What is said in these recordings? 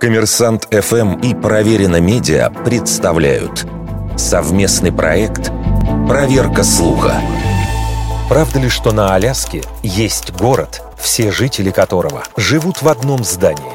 Коммерсант ФМ и Проверено Медиа представляют совместный проект «Проверка слуха». Правда ли, что на Аляске есть город, все жители которого живут в одном здании?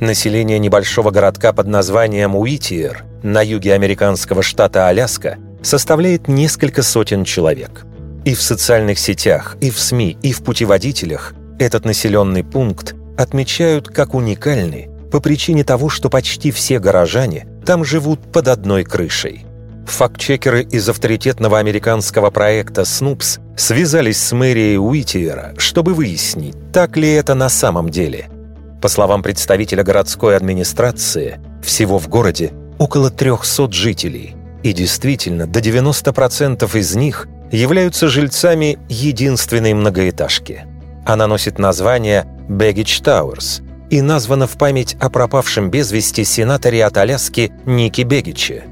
Население небольшого городка под названием Уитиер на юге американского штата Аляска составляет несколько сотен человек. И в социальных сетях, и в СМИ, и в путеводителях этот населенный пункт отмечают как уникальный по причине того, что почти все горожане там живут под одной крышей. Фактчекеры из авторитетного американского проекта Snoops связались с мэрией Уитиера, чтобы выяснить, так ли это на самом деле. По словам представителя городской администрации, всего в городе около 300 жителей, и действительно до 90% из них являются жильцами единственной многоэтажки. Она носит название Бэггидж Тауэрс и названа в память о пропавшем без вести сенаторе от Аляски Ники Бегиче.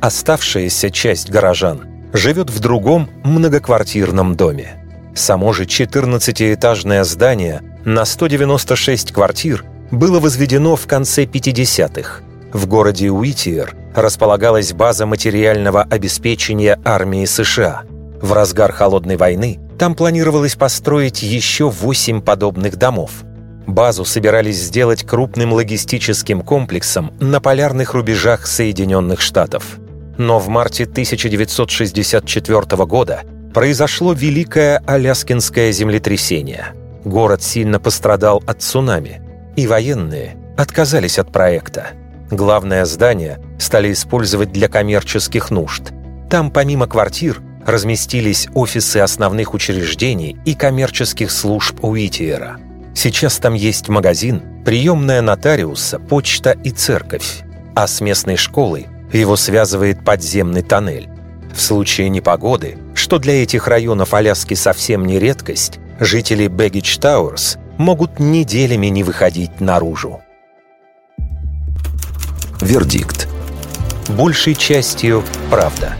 Оставшаяся часть горожан живет в другом многоквартирном доме. Само же 14-этажное здание на 196 квартир было возведено в конце 50-х. В городе Уитиер располагалась база материального обеспечения армии США. В разгар Холодной войны там планировалось построить еще 8 подобных домов – Базу собирались сделать крупным логистическим комплексом на полярных рубежах Соединенных Штатов. Но в марте 1964 года произошло Великое Аляскинское землетрясение. Город сильно пострадал от цунами, и военные отказались от проекта. Главное здание стали использовать для коммерческих нужд. Там помимо квартир разместились офисы основных учреждений и коммерческих служб Уитиера – Сейчас там есть магазин, приемная нотариуса, почта и церковь. А с местной школой его связывает подземный тоннель. В случае непогоды, что для этих районов Аляски совсем не редкость, жители Бэггидж Тауэрс могут неделями не выходить наружу. Вердикт. Большей частью правда.